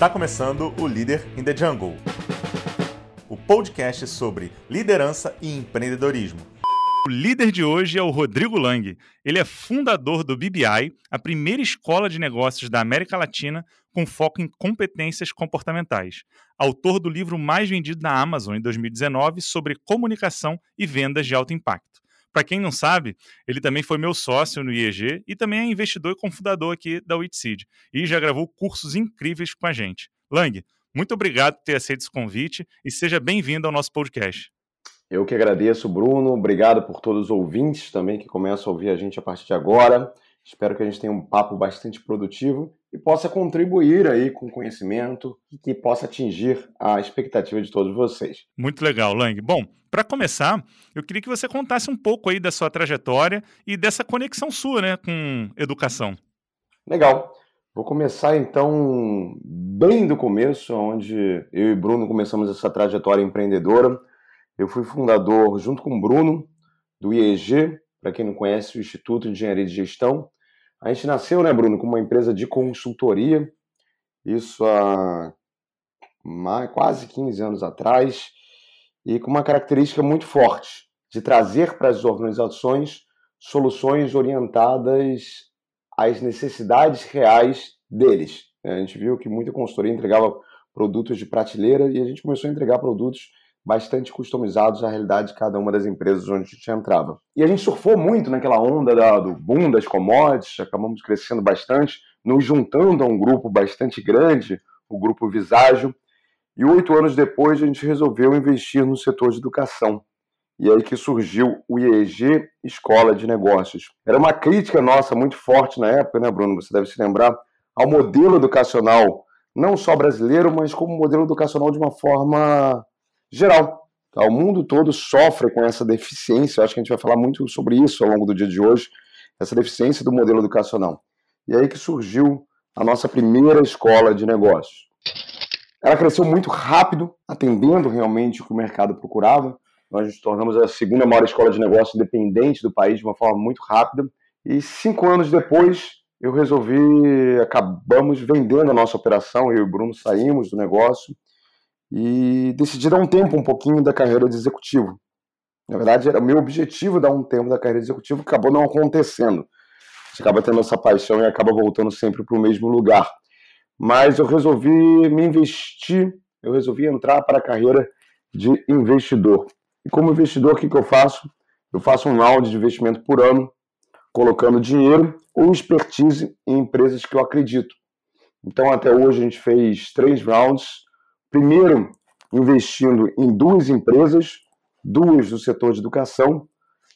Está começando o Líder in the Jungle, o podcast sobre liderança e empreendedorismo. O líder de hoje é o Rodrigo Lang. Ele é fundador do BBI, a primeira escola de negócios da América Latina com foco em competências comportamentais. Autor do livro mais vendido na Amazon em 2019 sobre comunicação e vendas de alto impacto. Para quem não sabe, ele também foi meu sócio no IEG e também é investidor e cofundador aqui da Witseed e já gravou cursos incríveis com a gente. Lang, muito obrigado por ter aceito esse convite e seja bem-vindo ao nosso podcast. Eu que agradeço, Bruno. Obrigado por todos os ouvintes também que começam a ouvir a gente a partir de agora. Espero que a gente tenha um papo bastante produtivo e possa contribuir aí com conhecimento e que possa atingir a expectativa de todos vocês. Muito legal, Lang. Bom, para começar, eu queria que você contasse um pouco aí da sua trajetória e dessa conexão sua, né, com educação. Legal. Vou começar então bem do começo, onde eu e Bruno começamos essa trajetória empreendedora. Eu fui fundador, junto com o Bruno, do IEG, para quem não conhece, o Instituto de Engenharia de Gestão. A gente nasceu, né, Bruno, como uma empresa de consultoria, isso há mais, quase 15 anos atrás, e com uma característica muito forte de trazer para as organizações soluções orientadas às necessidades reais deles. A gente viu que muita consultoria entregava produtos de prateleira e a gente começou a entregar produtos bastante customizados à realidade de cada uma das empresas onde a gente entrava. E a gente surfou muito naquela onda da, do boom das commodities, acabamos crescendo bastante, nos juntando a um grupo bastante grande, o grupo Viságio, e oito anos depois a gente resolveu investir no setor de educação. E aí que surgiu o IEG Escola de Negócios. Era uma crítica nossa muito forte na época, né, Bruno? Você deve se lembrar, ao modelo educacional, não só brasileiro, mas como modelo educacional de uma forma geral. Tá? O mundo todo sofre com essa deficiência. Eu acho que a gente vai falar muito sobre isso ao longo do dia de hoje, essa deficiência do modelo educacional. E aí que surgiu a nossa primeira escola de negócios. Ela cresceu muito rápido, atendendo realmente o que o mercado procurava. Nós nos tornamos a segunda maior escola de negócios independente do país de uma forma muito rápida. E cinco anos depois, eu resolvi, acabamos vendendo a nossa operação, eu e o Bruno saímos do negócio e decidi dar um tempo um pouquinho da carreira de executivo. Na verdade, era meu objetivo dar um tempo da carreira de executivo, acabou não acontecendo. Você acaba tendo essa paixão e acaba voltando sempre para o mesmo lugar. Mas eu resolvi me investir, eu resolvi entrar para a carreira de investidor. E como investidor, o que, que eu faço? Eu faço um round de investimento por ano, colocando dinheiro ou expertise em empresas que eu acredito. Então, até hoje, a gente fez três rounds Primeiro, investindo em duas empresas, duas do setor de educação.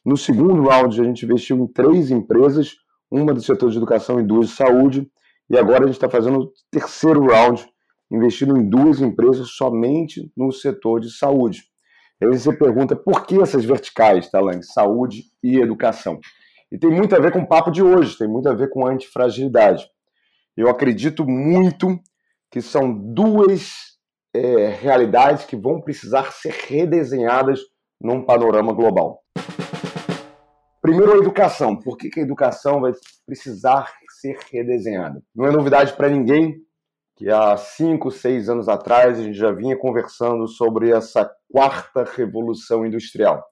No segundo round, a gente investiu em três empresas, uma do setor de educação e duas de saúde. E agora a gente está fazendo o terceiro round, investindo em duas empresas somente no setor de saúde. Aí você pergunta por que essas verticais, Talang? Tá, saúde e educação. E tem muito a ver com o papo de hoje, tem muito a ver com antifragilidade. Eu acredito muito que são duas é, realidades que vão precisar ser redesenhadas num panorama global. Primeiro, a educação. Por que, que a educação vai precisar ser redesenhada? Não é novidade para ninguém que há cinco, seis anos atrás a gente já vinha conversando sobre essa quarta revolução industrial.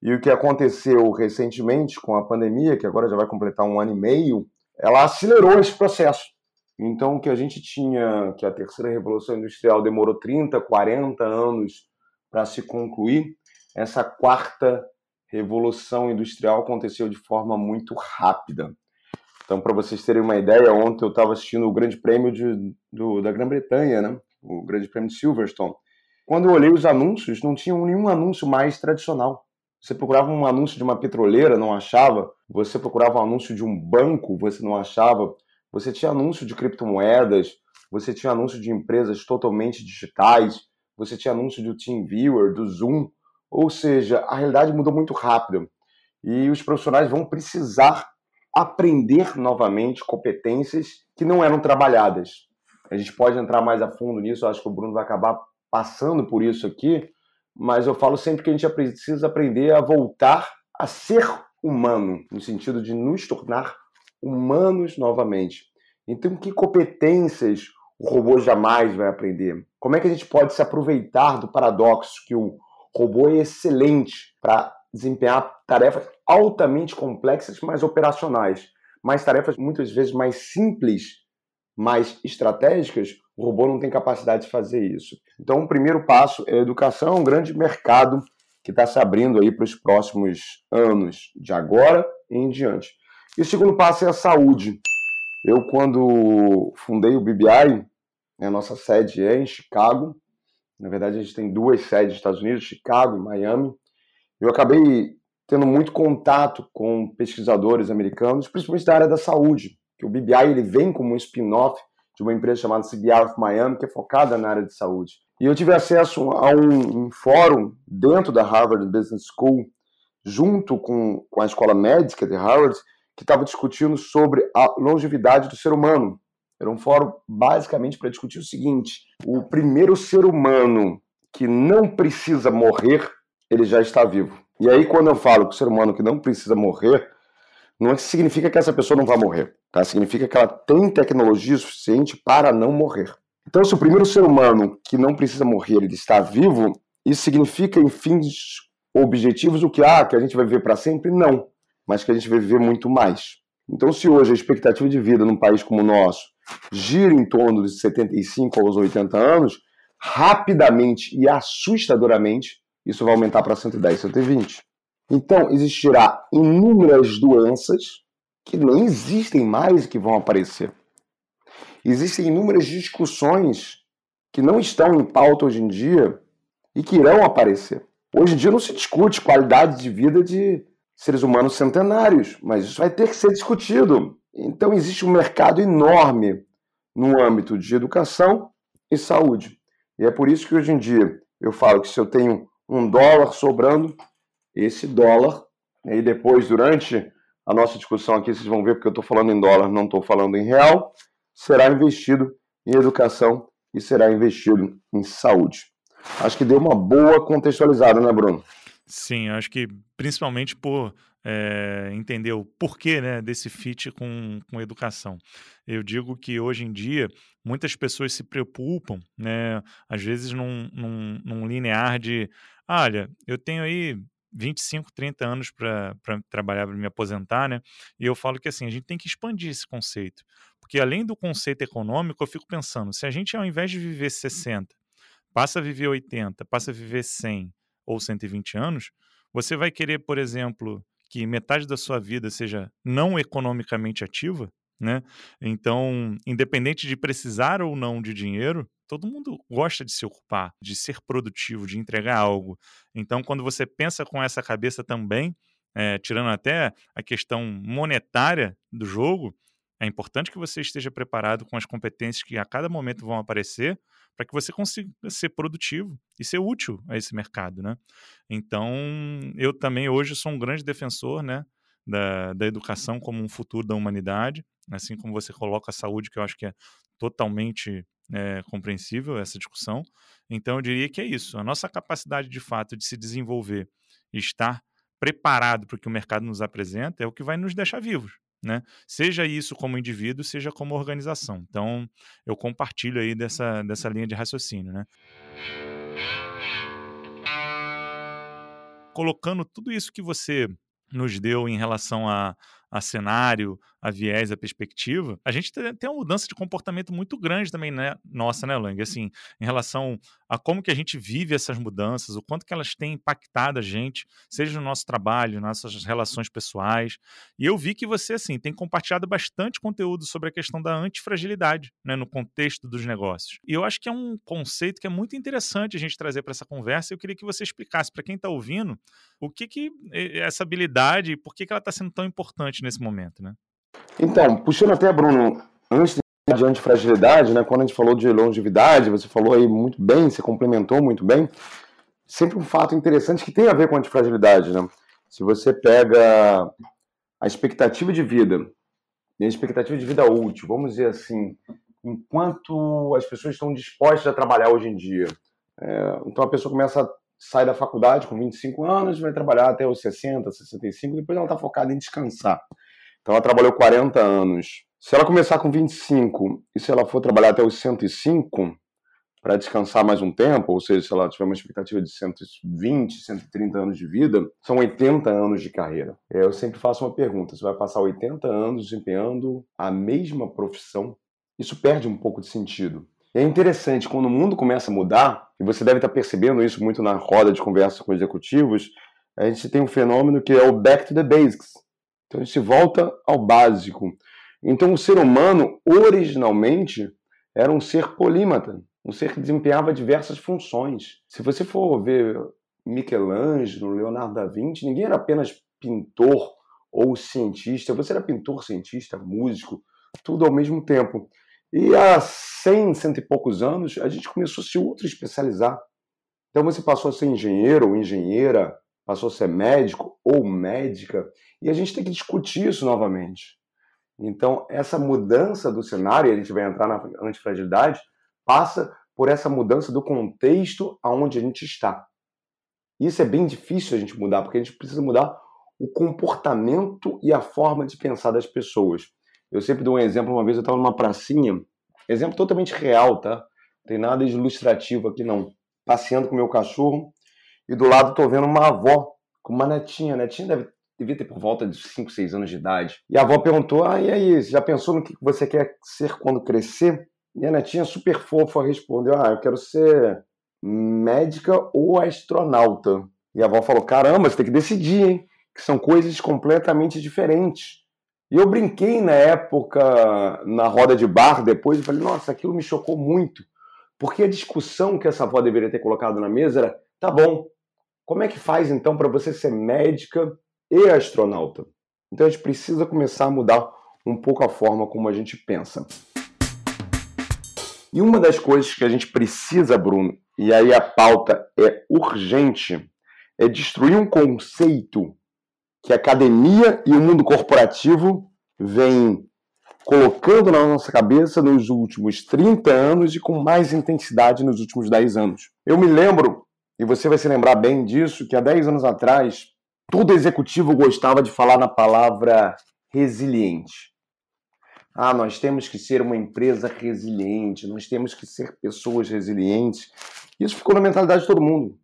E o que aconteceu recentemente com a pandemia, que agora já vai completar um ano e meio, ela acelerou esse processo. Então, o que a gente tinha, que a terceira revolução industrial demorou 30, 40 anos para se concluir, essa quarta revolução industrial aconteceu de forma muito rápida. Então, para vocês terem uma ideia, ontem eu estava assistindo o Grande Prêmio de, do, da Grã-Bretanha, né? o Grande Prêmio de Silverstone. Quando eu olhei os anúncios, não tinha nenhum anúncio mais tradicional. Você procurava um anúncio de uma petroleira, não achava. Você procurava um anúncio de um banco, você não achava. Você tinha anúncio de criptomoedas, você tinha anúncio de empresas totalmente digitais, você tinha anúncio do TeamViewer, do Zoom, ou seja, a realidade mudou muito rápido e os profissionais vão precisar aprender novamente competências que não eram trabalhadas. A gente pode entrar mais a fundo nisso, acho que o Bruno vai acabar passando por isso aqui, mas eu falo sempre que a gente precisa aprender a voltar a ser humano, no sentido de nos tornar humanos novamente. Então, que competências o robô jamais vai aprender? Como é que a gente pode se aproveitar do paradoxo que o robô é excelente para desempenhar tarefas altamente complexas, mas operacionais, mas tarefas muitas vezes mais simples, mais estratégicas, o robô não tem capacidade de fazer isso. Então, o primeiro passo é a educação, um grande mercado que está se abrindo aí para os próximos anos, de agora em diante. E o segundo passo é a saúde. Eu, quando fundei o BBI, a nossa sede é em Chicago. Na verdade, a gente tem duas sedes nos Estados Unidos, Chicago e Miami. Eu acabei tendo muito contato com pesquisadores americanos, principalmente da área da saúde, que o BBI ele vem como um spin-off de uma empresa chamada CBR of Miami, que é focada na área de saúde. E eu tive acesso a um, um fórum dentro da Harvard Business School, junto com, com a escola médica de Harvard, que estava discutindo sobre a longevidade do ser humano. Era um fórum basicamente para discutir o seguinte: o primeiro ser humano que não precisa morrer, ele já está vivo. E aí, quando eu falo que o ser humano que não precisa morrer, não significa que essa pessoa não vai morrer, tá? Significa que ela tem tecnologia suficiente para não morrer. Então, se o primeiro ser humano que não precisa morrer ele está vivo, isso significa em fins objetivos o que ah, que a gente vai viver para sempre? Não mas que a gente vai viver muito mais. Então, se hoje a expectativa de vida num país como o nosso gira em torno de 75 aos 80 anos, rapidamente e assustadoramente, isso vai aumentar para 110, 120. Então, existirá inúmeras doenças que nem existem mais e que vão aparecer. Existem inúmeras discussões que não estão em pauta hoje em dia e que irão aparecer. Hoje em dia não se discute qualidade de vida de seres humanos centenários, mas isso vai ter que ser discutido. Então existe um mercado enorme no âmbito de educação e saúde. E é por isso que hoje em dia eu falo que se eu tenho um dólar sobrando, esse dólar, e depois, durante a nossa discussão aqui, vocês vão ver porque eu estou falando em dólar, não estou falando em real, será investido em educação e será investido em saúde. Acho que deu uma boa contextualizada, né, Bruno? Sim, acho que principalmente por é, entender o porquê né, desse fit com, com educação. Eu digo que hoje em dia muitas pessoas se preocupam, né, às vezes num, num, num linear de, olha, eu tenho aí 25, 30 anos para trabalhar, para me aposentar, né? E eu falo que assim, a gente tem que expandir esse conceito. Porque além do conceito econômico, eu fico pensando, se a gente ao invés de viver 60, passa a viver 80, passa a viver 100, ou 120 anos, você vai querer, por exemplo, que metade da sua vida seja não economicamente ativa, né? Então, independente de precisar ou não de dinheiro, todo mundo gosta de se ocupar, de ser produtivo, de entregar algo. Então, quando você pensa com essa cabeça também, é, tirando até a questão monetária do jogo, é importante que você esteja preparado com as competências que a cada momento vão aparecer para que você consiga ser produtivo e ser útil a esse mercado, né? Então, eu também hoje sou um grande defensor, né, da, da educação como um futuro da humanidade, assim como você coloca a saúde, que eu acho que é totalmente é, compreensível essa discussão. Então, eu diria que é isso. A nossa capacidade, de fato, de se desenvolver e estar preparado para o que o mercado nos apresenta é o que vai nos deixar vivos né? Seja isso como indivíduo, seja como organização. Então, eu compartilho aí dessa, dessa linha de raciocínio, né? Colocando tudo isso que você nos deu em relação a, a cenário, a viés, a perspectiva, a gente tem uma mudança de comportamento muito grande também, né? Nossa, né, Lang? Assim, em relação a como que a gente vive essas mudanças, o quanto que elas têm impactado a gente, seja no nosso trabalho, nas nossas relações pessoais. E eu vi que você, assim, tem compartilhado bastante conteúdo sobre a questão da antifragilidade, né, no contexto dos negócios. E eu acho que é um conceito que é muito interessante a gente trazer para essa conversa. Eu queria que você explicasse para quem está ouvindo o que que essa habilidade, por que, que ela está sendo tão importante nesse momento, né? Então, puxando até, Bruno, antes de antifragilidade, né, quando a gente falou de longevidade, você falou aí muito bem, você complementou muito bem, sempre um fato interessante que tem a ver com antifragilidade, né? Se você pega a expectativa de vida e a expectativa de vida útil, vamos dizer assim, enquanto as pessoas estão dispostas a trabalhar hoje em dia. É, então a pessoa começa a sair da faculdade com 25 anos, vai trabalhar até os 60, 65, depois ela está focada em descansar. Então ela trabalhou 40 anos Se ela começar com 25 e se ela for trabalhar até os 105 para descansar mais um tempo, ou seja, se ela tiver uma expectativa de 120, 130 anos de vida, são 80 anos de carreira. É, eu sempre faço uma pergunta: você vai passar 80 anos desempenhando a mesma profissão? Isso perde um pouco de sentido. É interessante, quando o mundo começa a mudar, e você deve estar percebendo isso muito na roda de conversa com executivos, a gente tem um fenômeno que é o back to the basics. Então a gente volta ao básico. Então o ser humano, originalmente, era um ser polímata, um ser que desempenhava diversas funções. Se você for ver Michelangelo, Leonardo da Vinci, ninguém era apenas pintor ou cientista, você era pintor, cientista, músico, tudo ao mesmo tempo. E há 100, cento e poucos anos, a gente começou a se ultra especializar. Então você passou a ser engenheiro ou engenheira, passou a ser médico ou médica, e a gente tem que discutir isso novamente. Então, essa mudança do cenário, e a gente vai entrar na antifragilidade, passa por essa mudança do contexto aonde a gente está. Isso é bem difícil a gente mudar, porque a gente precisa mudar o comportamento e a forma de pensar das pessoas. Eu sempre dou um exemplo, uma vez eu estava numa pracinha, exemplo totalmente real, tá? Não tem nada de ilustrativo aqui não. Passeando com meu cachorro, e do lado estou vendo uma avó com uma netinha. A netinha deve, devia ter por volta de 5, 6 anos de idade. E a avó perguntou: Ah, e aí, já pensou no que você quer ser quando crescer? E a netinha, super fofa, respondeu: Ah, eu quero ser médica ou astronauta. E a avó falou: Caramba, você tem que decidir, hein? Que são coisas completamente diferentes. E eu brinquei na época, na roda de bar, depois, e falei: Nossa, aquilo me chocou muito. Porque a discussão que essa avó deveria ter colocado na mesa era: Tá bom, como é que faz então para você ser médica e astronauta? Então a gente precisa começar a mudar um pouco a forma como a gente pensa. E uma das coisas que a gente precisa, Bruno, e aí a pauta é urgente, é destruir um conceito que a academia e o mundo corporativo vêm colocando na nossa cabeça nos últimos 30 anos e com mais intensidade nos últimos 10 anos. Eu me lembro e você vai se lembrar bem disso, que há 10 anos atrás, todo executivo gostava de falar na palavra resiliente. Ah, nós temos que ser uma empresa resiliente, nós temos que ser pessoas resilientes. Isso ficou na mentalidade de todo mundo.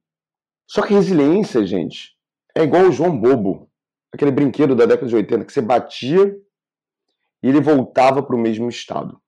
Só que resiliência, gente, é igual o João Bobo, aquele brinquedo da década de 80 que você batia e ele voltava para o mesmo estado.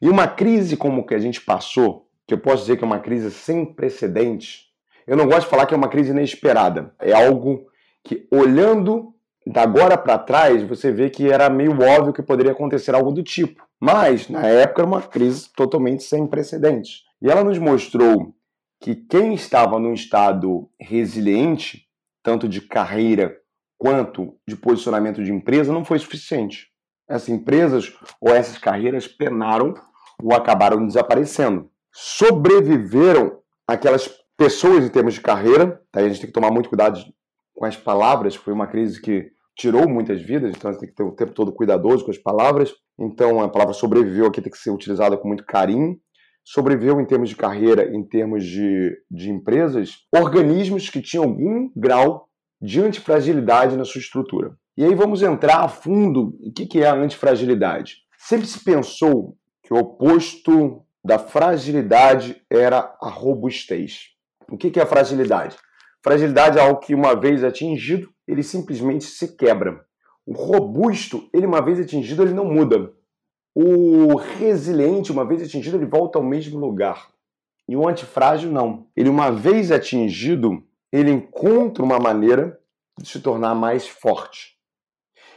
E uma crise como que a gente passou, que eu posso dizer que é uma crise sem precedentes, eu não gosto de falar que é uma crise inesperada. É algo que, olhando da agora para trás, você vê que era meio óbvio que poderia acontecer algo do tipo. Mas, na época, era uma crise totalmente sem precedentes. E ela nos mostrou que quem estava num estado resiliente, tanto de carreira quanto de posicionamento de empresa, não foi suficiente. Essas empresas ou essas carreiras penaram ou acabaram desaparecendo. Sobreviveram aquelas pessoas em termos de carreira, tá? a gente tem que tomar muito cuidado com as palavras, foi uma crise que tirou muitas vidas, então você tem que ter o tempo todo cuidadoso com as palavras. Então a palavra sobreviveu aqui tem que ser utilizada com muito carinho. Sobreviveu em termos de carreira, em termos de, de empresas, organismos que tinham algum grau de antifragilidade na sua estrutura. E aí vamos entrar a fundo o que é a antifragilidade. Sempre se pensou que o oposto da fragilidade era a robustez. O que é a fragilidade? Fragilidade é algo que, uma vez atingido, ele simplesmente se quebra. O robusto, ele uma vez atingido, ele não muda. O resiliente, uma vez atingido, ele volta ao mesmo lugar. E o antifrágil, não. Ele, uma vez atingido, ele encontra uma maneira de se tornar mais forte.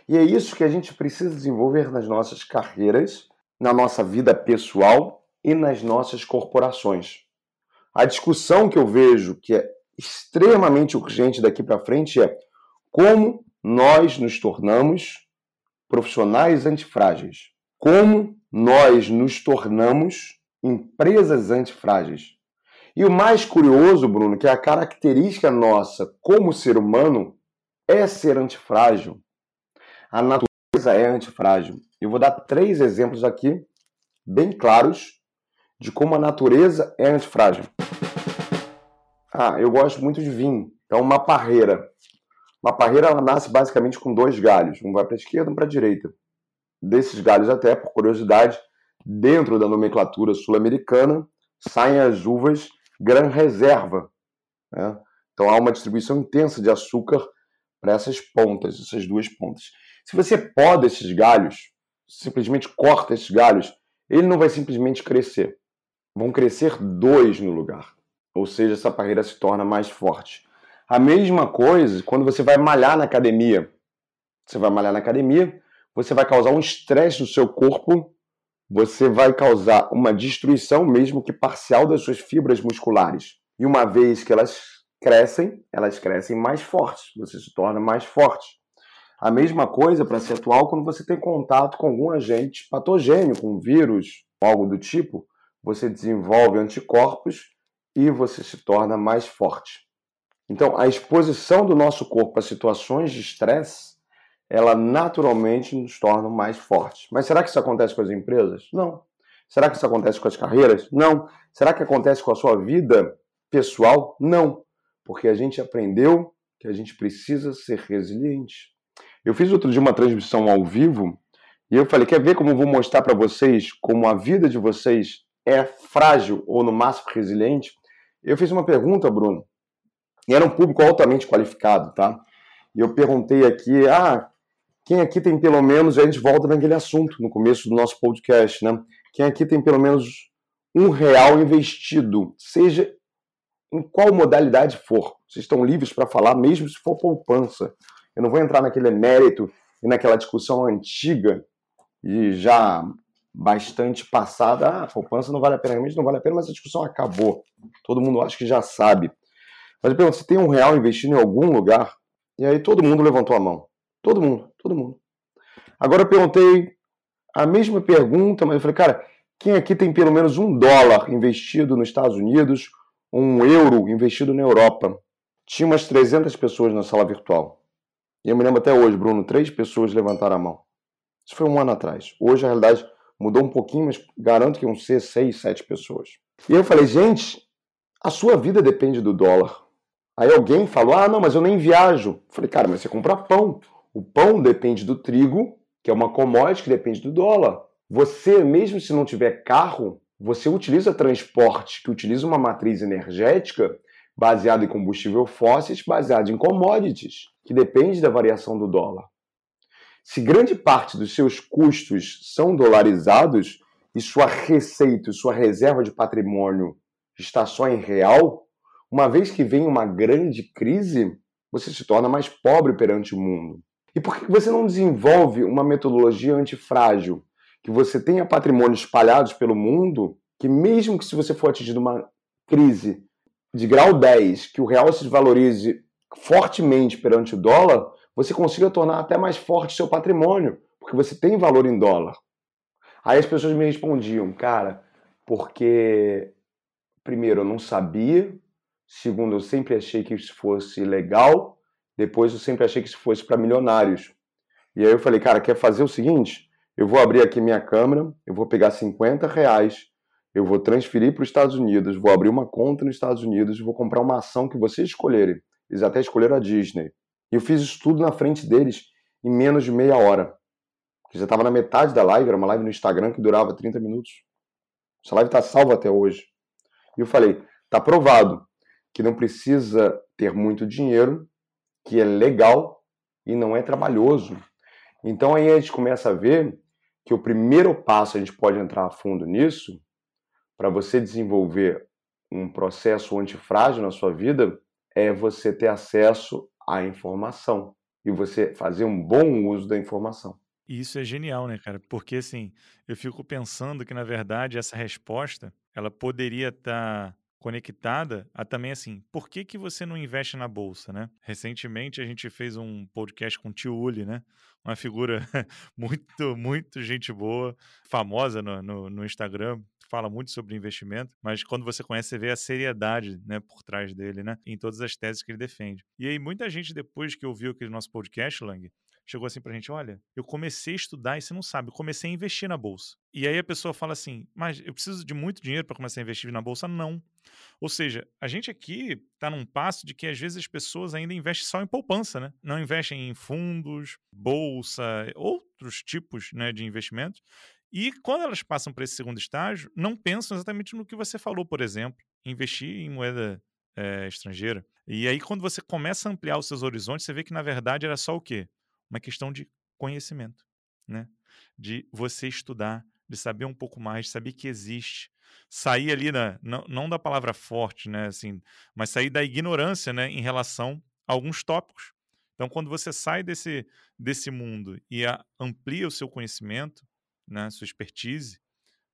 E é isso que a gente precisa desenvolver nas nossas carreiras, na nossa vida pessoal e nas nossas corporações. A discussão que eu vejo que é extremamente urgente daqui para frente é como nós nos tornamos profissionais antifrágeis. Como nós nos tornamos empresas antifrágeis. E o mais curioso, Bruno, que é a característica nossa como ser humano é ser antifrágil. A natureza é antifrágil. Eu vou dar três exemplos aqui, bem claros, de como a natureza é antifrágil. Ah, eu gosto muito de vinho. Então, uma parreira. Uma parreira ela nasce basicamente com dois galhos. Um vai para a esquerda, um para a direita. desses galhos, até por curiosidade, dentro da nomenclatura sul-americana, saem as uvas Gran Reserva. Né? Então há uma distribuição intensa de açúcar para essas pontas, essas duas pontas. Se você poda esses galhos, simplesmente corta esses galhos, ele não vai simplesmente crescer. Vão crescer dois no lugar. Ou seja, essa parreira se torna mais forte. A mesma coisa quando você vai malhar na academia. Você vai malhar na academia, você vai causar um estresse no seu corpo, você vai causar uma destruição, mesmo que parcial, das suas fibras musculares. E uma vez que elas crescem, elas crescem mais fortes, você se torna mais forte. A mesma coisa para ser atual quando você tem contato com algum agente patogênio, com vírus, algo do tipo, você desenvolve anticorpos e você se torna mais forte. Então, a exposição do nosso corpo a situações de estresse, ela naturalmente nos torna mais fortes. Mas será que isso acontece com as empresas? Não. Será que isso acontece com as carreiras? Não. Será que acontece com a sua vida pessoal? Não. Porque a gente aprendeu que a gente precisa ser resiliente. Eu fiz outro dia uma transmissão ao vivo e eu falei: quer ver como eu vou mostrar para vocês como a vida de vocês é frágil ou no máximo resiliente? Eu fiz uma pergunta, Bruno, e era um público altamente qualificado, tá? E eu perguntei aqui, ah, quem aqui tem pelo menos, a gente volta naquele assunto no começo do nosso podcast, né? Quem aqui tem pelo menos um real investido, seja em qual modalidade for. Vocês estão livres para falar, mesmo se for poupança. Eu não vou entrar naquele mérito e naquela discussão antiga e já bastante passada. Ah, poupança não vale a pena, realmente não vale a pena, mas a discussão acabou. Todo mundo acha que já sabe. Mas eu pergunto, você tem um real investido em algum lugar? E aí todo mundo levantou a mão. Todo mundo, todo mundo. Agora eu perguntei a mesma pergunta, mas eu falei, cara, quem aqui tem pelo menos um dólar investido nos Estados Unidos, um euro investido na Europa? Tinha umas 300 pessoas na sala virtual. E eu me lembro até hoje, Bruno, três pessoas levantaram a mão. Isso foi um ano atrás. Hoje a realidade mudou um pouquinho, mas garanto que iam ser seis, sete pessoas. E eu falei, gente, a sua vida depende do dólar. Aí alguém falou: ah, não, mas eu nem viajo. falei, cara, mas você compra pão. O pão depende do trigo, que é uma commodity que depende do dólar. Você, mesmo se não tiver carro, você utiliza transporte que utiliza uma matriz energética baseada em combustível fósseis, baseada em commodities, que depende da variação do dólar. Se grande parte dos seus custos são dolarizados e sua receita, sua reserva de patrimônio está só em real, uma vez que vem uma grande crise, você se torna mais pobre perante o mundo. E por que você não desenvolve uma metodologia antifrágil? Que você tenha patrimônios espalhados pelo mundo, que mesmo que se você for atingido uma crise de grau 10, que o real se valorize fortemente perante o dólar, você consiga tornar até mais forte seu patrimônio, porque você tem valor em dólar. Aí as pessoas me respondiam, cara, porque primeiro eu não sabia, Segundo, eu sempre achei que isso fosse legal. Depois, eu sempre achei que isso fosse para milionários. E aí eu falei, cara, quer fazer o seguinte? Eu vou abrir aqui minha câmera, eu vou pegar 50 reais, eu vou transferir para os Estados Unidos, vou abrir uma conta nos Estados Unidos, vou comprar uma ação que vocês escolherem. Eles até escolheram a Disney. E eu fiz isso tudo na frente deles em menos de meia hora. já estava na metade da live, era uma live no Instagram que durava 30 minutos. Essa live está salva até hoje. E eu falei, tá provado que não precisa ter muito dinheiro, que é legal e não é trabalhoso. Então aí a gente começa a ver que o primeiro passo, a gente pode entrar a fundo nisso, para você desenvolver um processo antifrágil na sua vida, é você ter acesso à informação e você fazer um bom uso da informação. E isso é genial, né, cara? Porque assim, eu fico pensando que na verdade essa resposta, ela poderia estar tá conectada a também assim, por que, que você não investe na bolsa, né? Recentemente a gente fez um podcast com o Tio Uli, né? Uma figura muito, muito gente boa, famosa no, no, no, Instagram, fala muito sobre investimento, mas quando você conhece, você vê a seriedade, né, por trás dele, né? Em todas as teses que ele defende. E aí muita gente depois que ouviu aquele nosso podcast, Lang, chegou assim pra gente: olha, eu comecei a estudar e você não sabe, eu comecei a investir na bolsa. E aí a pessoa fala assim: mas eu preciso de muito dinheiro para começar a investir na bolsa? Não. Ou seja, a gente aqui está num passo de que às vezes as pessoas ainda investem só em poupança, né? Não investem em fundos, bolsa, outros tipos né, de investimentos. E quando elas passam para esse segundo estágio, não pensam exatamente no que você falou, por exemplo, investir em moeda é, estrangeira. E aí, quando você começa a ampliar os seus horizontes, você vê que, na verdade, era só o quê? Uma questão de conhecimento, né? De você estudar, de saber um pouco mais, saber que existe. Sair ali, na, não, não da palavra forte, né? Assim, mas sair da ignorância, né? Em relação a alguns tópicos. Então, quando você sai desse, desse mundo e a, amplia o seu conhecimento, né, sua expertise,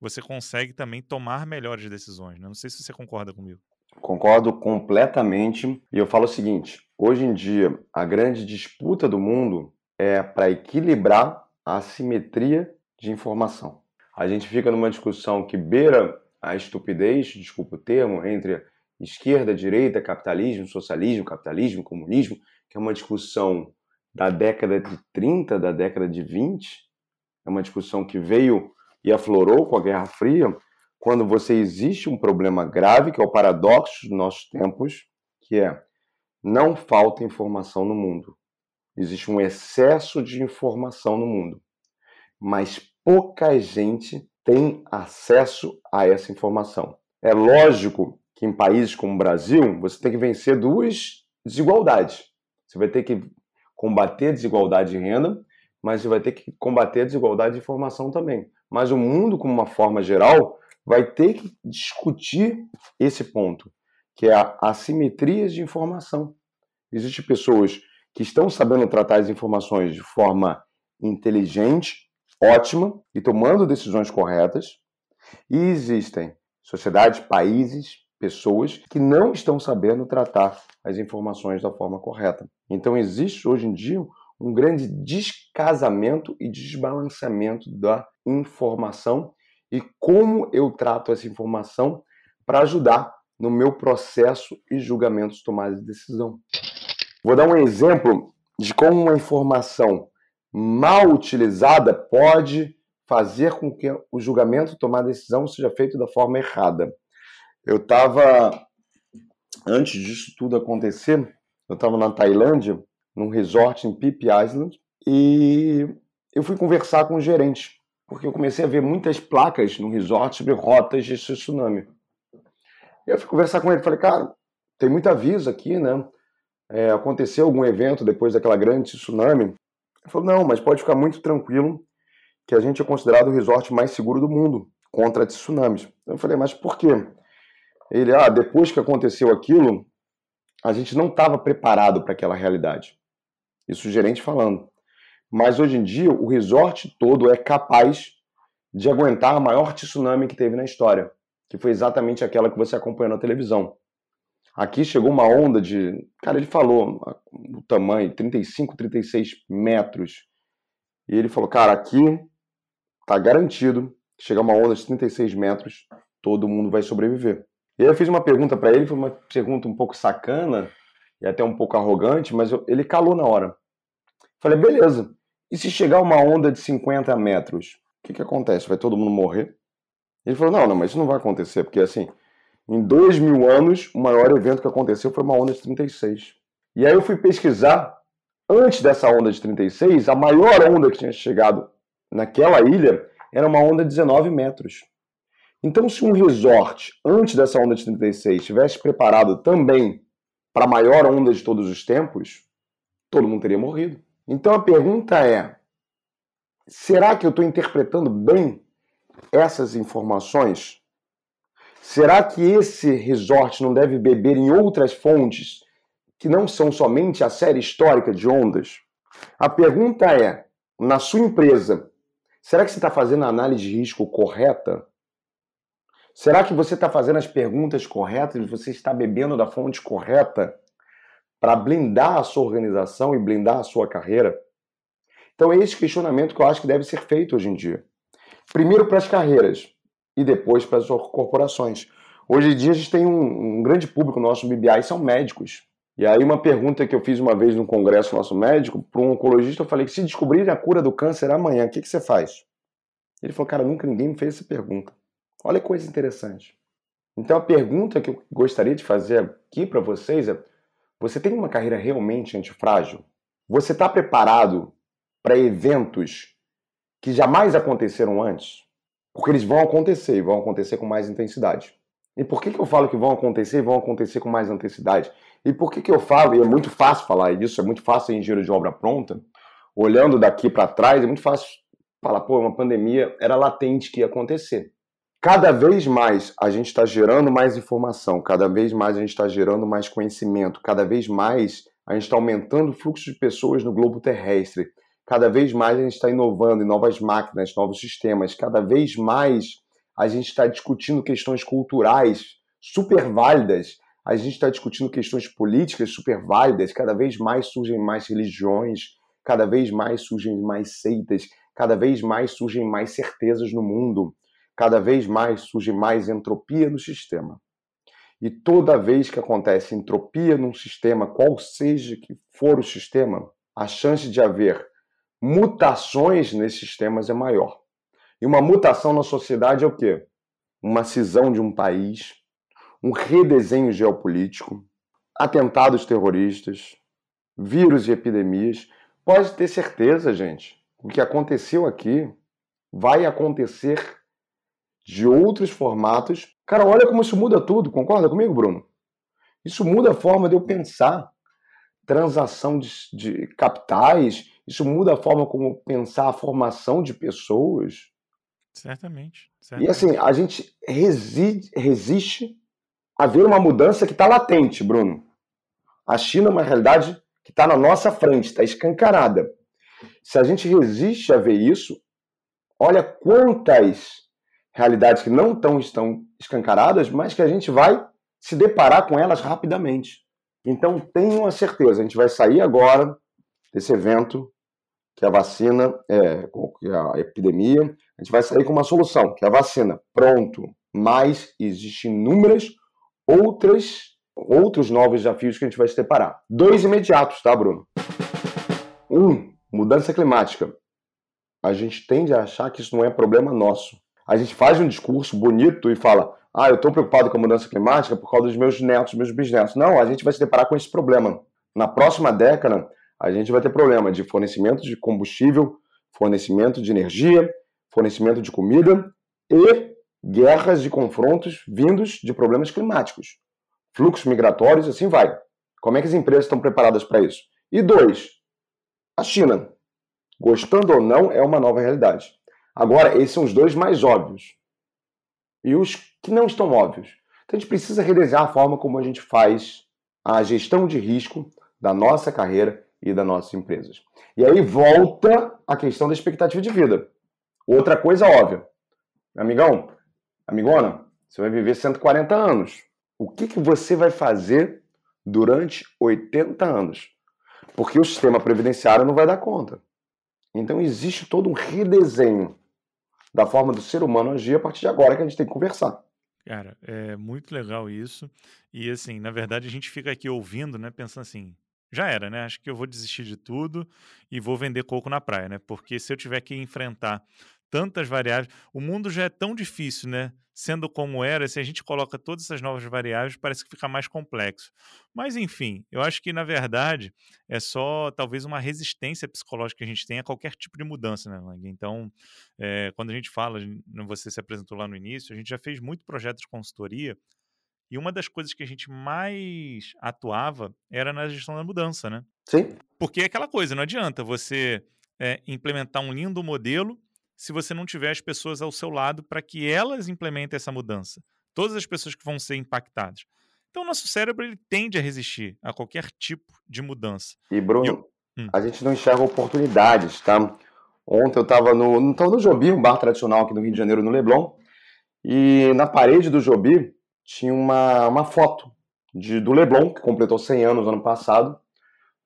você consegue também tomar melhores decisões. Né? Não sei se você concorda comigo. Concordo completamente. E eu falo o seguinte: hoje em dia, a grande disputa do mundo é para equilibrar a assimetria de informação. A gente fica numa discussão que beira a estupidez, desculpa o termo, entre esquerda, direita, capitalismo, socialismo, capitalismo, comunismo, que é uma discussão da década de 30, da década de 20. É uma discussão que veio e aflorou com a Guerra Fria, quando você existe um problema grave, que é o paradoxo dos nossos tempos, que é não falta informação no mundo. Existe um excesso de informação no mundo, mas pouca gente tem acesso a essa informação. É lógico que em países como o Brasil, você tem que vencer duas desigualdades. Você vai ter que combater a desigualdade de renda, mas você vai ter que combater a desigualdade de informação também. Mas o mundo, como uma forma geral, vai ter que discutir esse ponto, que é a assimetrias de informação. Existem pessoas que estão sabendo tratar as informações de forma inteligente, ótima e tomando decisões corretas, e existem sociedades, países, pessoas que não estão sabendo tratar as informações da forma correta. Então existe hoje em dia um grande descasamento e desbalanceamento da informação e como eu trato essa informação para ajudar no meu processo e julgamentos de tomada de decisão. Vou dar um exemplo de como uma informação mal utilizada pode fazer com que o julgamento, tomar decisão, seja feito da forma errada. Eu estava, antes disso tudo acontecer, eu estava na Tailândia, num resort em Pip Island, e eu fui conversar com o gerente porque eu comecei a ver muitas placas no resort sobre rotas de tsunami. Eu fui conversar com ele, falei, cara, tem muito aviso aqui, né? É, aconteceu algum evento depois daquela grande tsunami? Ele falou, não, mas pode ficar muito tranquilo que a gente é considerado o resort mais seguro do mundo contra tsunamis. Eu falei, mas por quê? Ele, ah, depois que aconteceu aquilo, a gente não estava preparado para aquela realidade. Isso o gerente falando. Mas hoje em dia, o resort todo é capaz de aguentar a maior tsunami que teve na história, que foi exatamente aquela que você acompanhou na televisão. Aqui chegou uma onda de. Cara, ele falou o tamanho, 35, 36 metros. E ele falou: Cara, aqui tá garantido que chegar uma onda de 36 metros, todo mundo vai sobreviver. E aí eu fiz uma pergunta para ele, foi uma pergunta um pouco sacana e até um pouco arrogante, mas eu, ele calou na hora. Falei: Beleza, e se chegar uma onda de 50 metros, o que, que acontece? Vai todo mundo morrer? Ele falou: não, não, mas isso não vai acontecer, porque assim, em dois mil anos, o maior evento que aconteceu foi uma onda de 36. E aí eu fui pesquisar, antes dessa onda de 36, a maior onda que tinha chegado naquela ilha era uma onda de 19 metros. Então, se um resort, antes dessa onda de 36, estivesse preparado também para a maior onda de todos os tempos, todo mundo teria morrido. Então a pergunta é: será que eu estou interpretando bem essas informações? Será que esse resort não deve beber em outras fontes que não são somente a série histórica de ondas? A pergunta é: na sua empresa, será que você está fazendo a análise de risco correta? Será que você está fazendo as perguntas corretas? Você está bebendo da fonte correta? para blindar a sua organização e blindar a sua carreira? Então é esse questionamento que eu acho que deve ser feito hoje em dia. Primeiro para as carreiras e depois para as corporações. Hoje em dia a gente tem um, um grande público nosso no BBI, são médicos. E aí uma pergunta que eu fiz uma vez no congresso nosso médico, para um oncologista, eu falei se descobrirem a cura do câncer amanhã, o que, que você faz? Ele falou, cara, nunca ninguém me fez essa pergunta. Olha que coisa interessante. Então a pergunta que eu gostaria de fazer aqui para vocês é: você tem uma carreira realmente antifrágil? Você está preparado para eventos que jamais aconteceram antes? Porque eles vão acontecer e vão acontecer com mais intensidade. E por que, que eu falo que vão acontecer e vão acontecer com mais intensidade? E por que, que eu falo, e é muito fácil falar isso, é muito fácil em engenheiro de obra pronta, olhando daqui para trás, é muito fácil falar, pô, uma pandemia era latente que ia acontecer. Cada vez mais a gente está gerando mais informação, cada vez mais a gente está gerando mais conhecimento, cada vez mais a gente está aumentando o fluxo de pessoas no globo terrestre, cada vez mais a gente está inovando em novas máquinas, novos sistemas, cada vez mais a gente está discutindo questões culturais super válidas, a gente está discutindo questões políticas super válidas, cada vez mais surgem mais religiões, cada vez mais surgem mais seitas, cada vez mais surgem mais certezas no mundo, cada vez mais surge mais entropia no sistema. E toda vez que acontece entropia num sistema, qual seja que for o sistema, a chance de haver mutações nesses sistemas é maior. E uma mutação na sociedade é o quê? Uma cisão de um país, um redesenho geopolítico, atentados terroristas, vírus e epidemias. Pode ter certeza, gente, o que aconteceu aqui vai acontecer de outros formatos. Cara, olha como isso muda tudo, concorda comigo, Bruno? Isso muda a forma de eu pensar transação de, de capitais, isso muda a forma como pensar a formação de pessoas. Certamente. certamente. E assim, a gente reside, resiste a ver uma mudança que está latente, Bruno. A China é uma realidade que está na nossa frente, está escancarada. Se a gente resiste a ver isso, olha quantas realidades que não tão estão escancaradas, mas que a gente vai se deparar com elas rapidamente. Então tenham a certeza, a gente vai sair agora desse evento, que a vacina, é, que a epidemia, a gente vai sair com uma solução, que é a vacina. Pronto. Mas existem inúmeras outras outros novos desafios que a gente vai se deparar. Dois imediatos, tá, Bruno? Um, mudança climática. A gente tende a achar que isso não é problema nosso a gente faz um discurso bonito e fala: ah, eu estou preocupado com a mudança climática por causa dos meus netos, meus bisnetos. Não, a gente vai se deparar com esse problema. Na próxima década, a gente vai ter problema de fornecimento de combustível, fornecimento de energia, fornecimento de comida e guerras e confrontos vindos de problemas climáticos. Fluxos migratórios, assim vai. Como é que as empresas estão preparadas para isso? E dois, a China. Gostando ou não, é uma nova realidade. Agora, esses são os dois mais óbvios. E os que não estão óbvios. Então a gente precisa redesenhar a forma como a gente faz a gestão de risco da nossa carreira e das nossas empresas. E aí volta a questão da expectativa de vida. Outra coisa óbvia. Amigão, amigona, você vai viver 140 anos. O que, que você vai fazer durante 80 anos? Porque o sistema previdenciário não vai dar conta. Então existe todo um redesenho da forma do ser humano agir a partir de agora que a gente tem que conversar. Cara, é muito legal isso. E assim, na verdade, a gente fica aqui ouvindo, né, pensando assim, já era, né? Acho que eu vou desistir de tudo e vou vender coco na praia, né? Porque se eu tiver que enfrentar tantas variáveis. O mundo já é tão difícil, né? Sendo como era, se a gente coloca todas essas novas variáveis, parece que fica mais complexo. Mas, enfim, eu acho que, na verdade, é só talvez uma resistência psicológica que a gente tem a qualquer tipo de mudança, né, Lang? Então, é, quando a gente fala, você se apresentou lá no início, a gente já fez muito projeto de consultoria e uma das coisas que a gente mais atuava era na gestão da mudança, né? Sim. Porque é aquela coisa, não adianta você é, implementar um lindo modelo se você não tiver as pessoas ao seu lado para que elas implementem essa mudança. Todas as pessoas que vão ser impactadas. Então, o nosso cérebro ele tende a resistir a qualquer tipo de mudança. E, Bruno, eu... hum. a gente não enxerga oportunidades, tá? Ontem eu estava no, tava no Jobi, um bar tradicional aqui no Rio de Janeiro, no Leblon, e na parede do Jobi tinha uma, uma foto de, do Leblon, que completou 100 anos ano passado,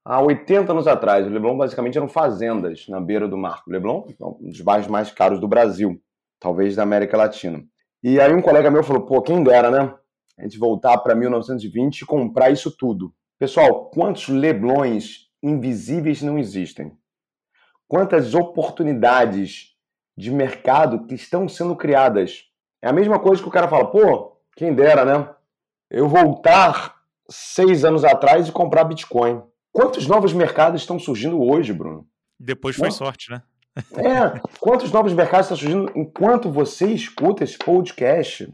há 80 anos atrás. O Leblon basicamente eram fazendas na beira do mar. O Leblon é um dos bairros mais caros do Brasil, talvez da América Latina. E aí um colega meu falou, pô, quem dera, né? A gente voltar para 1920 e comprar isso tudo. Pessoal, quantos leblões invisíveis não existem? Quantas oportunidades de mercado que estão sendo criadas? É a mesma coisa que o cara fala, pô, quem dera, né? Eu voltar seis anos atrás e comprar Bitcoin. Quantos novos mercados estão surgindo hoje, Bruno? Depois foi sorte, né? É, quantos novos mercados estão surgindo enquanto você escuta esse podcast?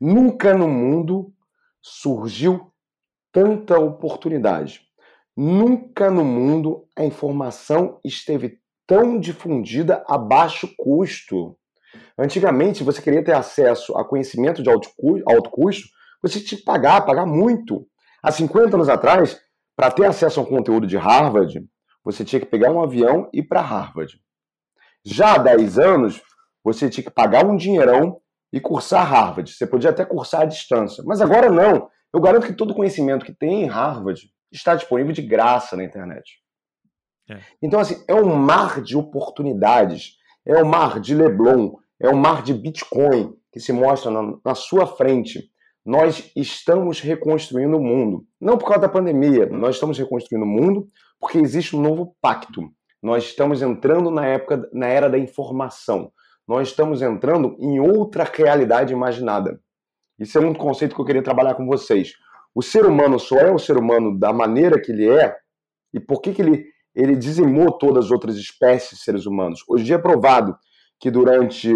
Nunca no mundo surgiu tanta oportunidade. Nunca no mundo a informação esteve tão difundida a baixo custo. Antigamente, você queria ter acesso a conhecimento de alto custo, você tinha que pagar, pagar muito. Há 50 anos atrás, para ter acesso a um conteúdo de Harvard, você tinha que pegar um avião e ir para Harvard. Já há 10 anos, você tinha que pagar um dinheirão e cursar Harvard. Você podia até cursar à distância. Mas agora não. Eu garanto que todo conhecimento que tem em Harvard está disponível de graça na internet. É. Então, assim, é um mar de oportunidades, é um mar de Leblon, é um mar de Bitcoin que se mostra na, na sua frente. Nós estamos reconstruindo o mundo. Não por causa da pandemia, nós estamos reconstruindo o mundo porque existe um novo pacto. Nós estamos entrando na época, na era da informação. Nós estamos entrando em outra realidade imaginada. Isso é um conceito que eu queria trabalhar com vocês. O ser humano só é o ser humano da maneira que ele é e por que, que ele, ele dizimou todas as outras espécies de seres humanos. Hoje é provado que durante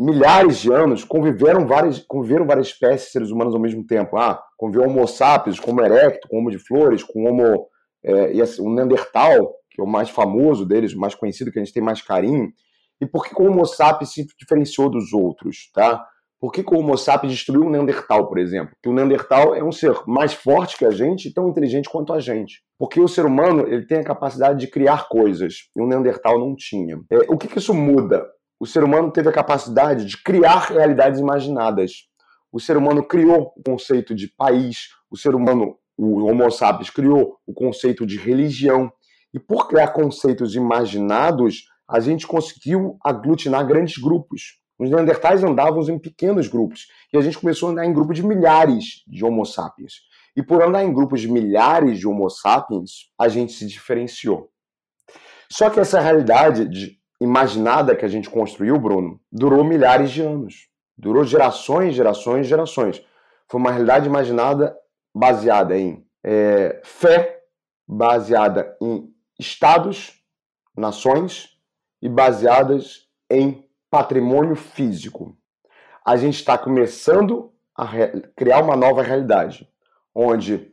milhares de anos conviveram várias, conviveram várias espécies de seres humanos ao mesmo tempo. Ah, conviveu Homo sapiens, com Homo erecto, com Homo de flores, com Homo é, assim, um Neandertal, que é o mais famoso deles, o mais conhecido, que a gente tem mais carinho. E por que o Homo sapiens se diferenciou dos outros, tá? Por que, que o Homo sapiens destruiu o Neandertal, por exemplo? Porque o Neandertal é um ser mais forte que a gente e tão inteligente quanto a gente. Porque o ser humano ele tem a capacidade de criar coisas e o Neandertal não tinha. É, o que, que isso muda? O ser humano teve a capacidade de criar realidades imaginadas. O ser humano criou o conceito de país, o ser humano, o Homo sapiens, criou o conceito de religião. E por criar conceitos imaginados, a gente conseguiu aglutinar grandes grupos. Os Neandertais andavam em pequenos grupos e a gente começou a andar em grupos de milhares de Homo sapiens. E por andar em grupos de milhares de Homo sapiens, a gente se diferenciou. Só que essa realidade de, imaginada que a gente construiu, Bruno, durou milhares de anos. Durou gerações, gerações, gerações. Foi uma realidade imaginada baseada em é, fé, baseada em estados, nações e baseadas em patrimônio físico. A gente está começando a criar uma nova realidade, onde